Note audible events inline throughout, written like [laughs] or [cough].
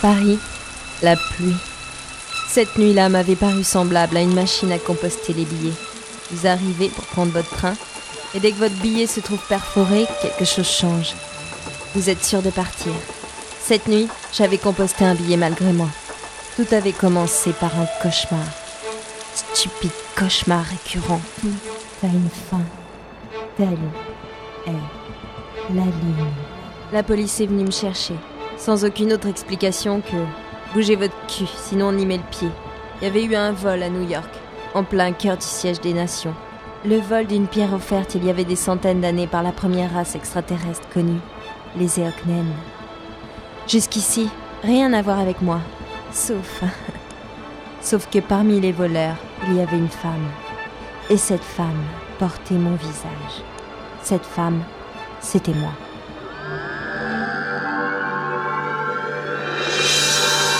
Paris, la pluie. Cette nuit-là m'avait paru semblable à une machine à composter les billets. Vous arrivez pour prendre votre train, et dès que votre billet se trouve perforé, quelque chose change. Vous êtes sûr de partir. Cette nuit, j'avais composté un billet malgré moi. Tout avait commencé par un cauchemar. Stupide cauchemar récurrent. Tout a une fin. Telle est la ligne. La police est venue me chercher, sans aucune autre explication que bougez votre cul, sinon on y met le pied. Il y avait eu un vol à New York, en plein cœur du siège des nations. Le vol d'une pierre offerte il y avait des centaines d'années par la première race extraterrestre connue, les Eoknen. Jusqu'ici, rien à voir avec moi, sauf. [laughs] sauf que parmi les voleurs, il y avait une femme. Et cette femme portait mon visage. Cette femme, c'était moi.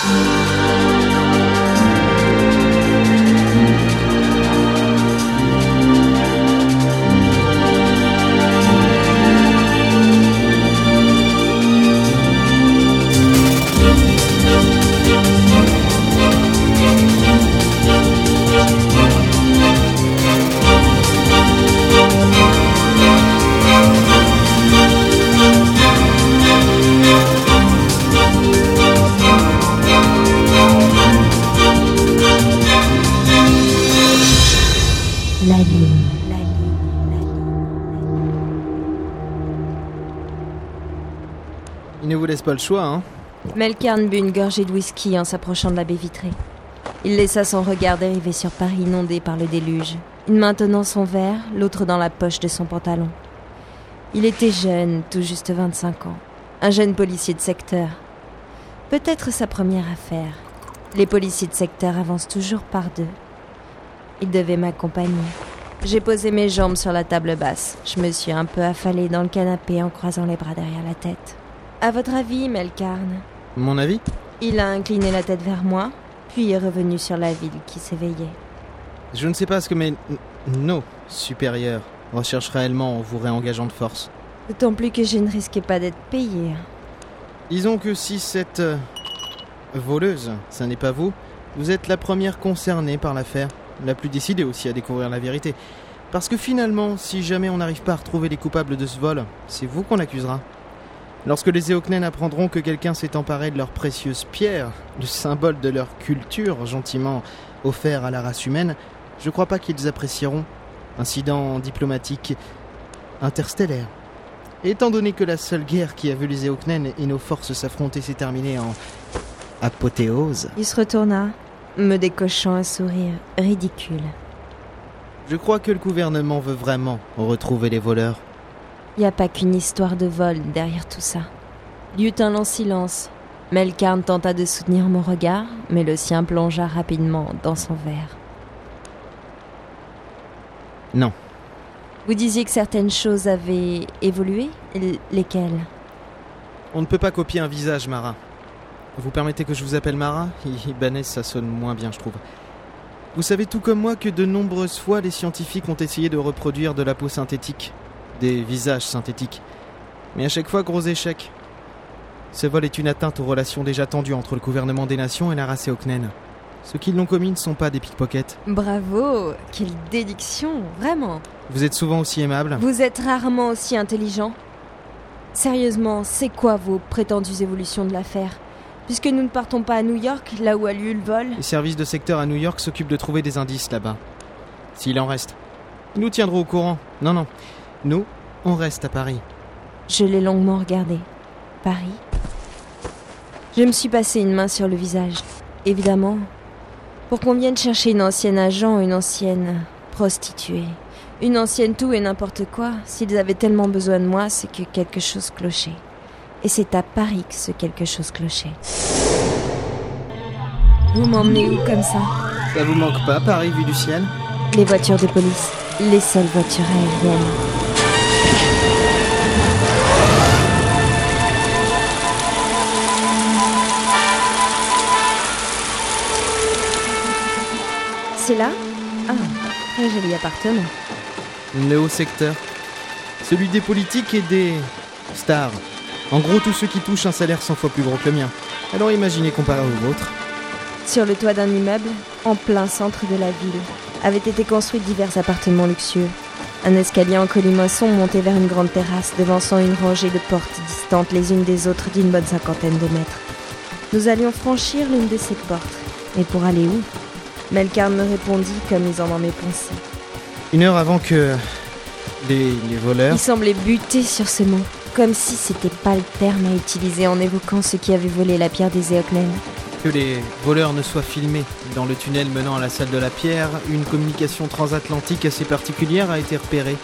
La Il ne vous laisse pas le choix, hein Melkarn but une gorgée de whisky en s'approchant de la baie vitrée. Il laissa son regard dériver sur Paris inondé par le déluge, une main tenant son verre, l'autre dans la poche de son pantalon. Il était jeune, tout juste 25 ans, un jeune policier de secteur. Peut-être sa première affaire. Les policiers de secteur avancent toujours par deux. Il devait m'accompagner. J'ai posé mes jambes sur la table basse. Je me suis un peu affalée dans le canapé en croisant les bras derrière la tête. À votre avis, Melkarn Mon avis Il a incliné la tête vers moi, puis est revenu sur la ville qui s'éveillait. Je ne sais pas ce que mes... nos supérieurs recherchent réellement en vous réengageant de force. D'autant plus que je ne risquais pas d'être payée. Disons que si cette... euh, voleuse, ça n'est pas vous, vous êtes la première concernée par l'affaire, la plus décidée aussi à découvrir la vérité. Parce que finalement, si jamais on n'arrive pas à retrouver les coupables de ce vol, c'est vous qu'on accusera. Lorsque les Eoknen apprendront que quelqu'un s'est emparé de leurs précieuses pierres, le symbole de leur culture gentiment offert à la race humaine, je crois pas qu'ils apprécieront. Incident diplomatique interstellaire. Et étant donné que la seule guerre qui a vu les Eoknen et nos forces s'affronter s'est terminée en apothéose, Il se retourna, me décochant un sourire ridicule. je crois que le gouvernement veut vraiment retrouver les voleurs. Il n'y a pas qu'une histoire de vol derrière tout ça. Il y eut un long silence. Melkarn tenta de soutenir mon regard, mais le sien plongea rapidement dans son verre. Non. Vous disiez que certaines choses avaient évolué? L- Lesquelles? On ne peut pas copier un visage, Mara. Vous permettez que je vous appelle Mara? [laughs] Ibanez, ça sonne moins bien, je trouve. Vous savez tout comme moi que de nombreuses fois, les scientifiques ont essayé de reproduire de la peau synthétique, des visages synthétiques. Mais à chaque fois, gros échec. Ce vol est une atteinte aux relations déjà tendues entre le gouvernement des nations et la race Eoknen. Ceux qui l'ont commis ne sont pas des pickpockets. Bravo Quelle déduction Vraiment Vous êtes souvent aussi aimable. Vous êtes rarement aussi intelligent. Sérieusement, c'est quoi vos prétendues évolutions de l'affaire? Puisque nous ne partons pas à New York, là où a lieu le vol, Les services de secteur à New York s'occupent de trouver des indices là-bas. S'il en reste. Ils nous tiendront au courant. Non, non. Nous, on reste à Paris. je l'ai longuement regardé. Paris Je me suis passé une main sur le visage. Évidemment, pour qu'on vienne chercher une ancienne agent, une ancienne prostituée, une ancienne tout et n'importe quoi, s'ils avaient tellement besoin de moi, c'est que quelque chose clochait. Et c'est à Paris que ce quelque chose clochait. Vous m'emmenez où comme ça? Ça vous manque pas, Paris vu du ciel? Les voitures de police, les seules voitures aériennes. C'est là? Ah, très joli appartement. Le haut secteur. Celui des politiques et des stars. En gros, tous ceux qui touchent un salaire 100 fois plus gros que le mien. Alors imaginez comparé au vôtre. Sur le toit d'un immeuble, en plein centre de la ville, avaient été construits divers appartements luxueux. Un escalier en colimaçon montait vers une grande terrasse devançant une rangée de portes distantes les unes des autres d'une bonne cinquantaine de mètres. Nous allions franchir l'une de ces portes. Mais pour aller où? Melkar me répondit comme ils en mes pensées. Une heure avant que les, les voleurs... Il semblait buter sur ce mot, comme si c'était pas le terme à utiliser en évoquant ceux qui avaient volé la pierre des Eoknen. Que les voleurs ne soient filmés. Dans le tunnel menant à la salle de la pierre, une communication transatlantique assez particulière a été repérée.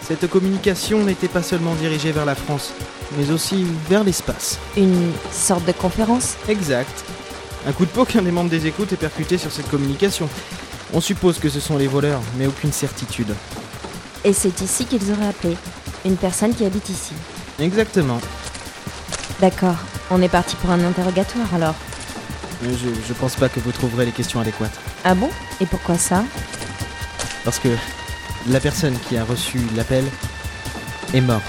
Cette communication n'était pas seulement dirigée vers la France, mais aussi vers l'espace. Une sorte de conférence Exact. Un coup de peau qu'un des membres des écoutes est percuté sur cette communication. On suppose que ce sont les voleurs, mais aucune certitude. Et c'est ici qu'ils auraient appelé. Une personne qui habite ici. Exactement. D'accord. On est parti pour un interrogatoire alors. Je, je pense pas que vous trouverez les questions adéquates. Ah bon? Et pourquoi ça? Parce que la personne qui a reçu l'appel est morte.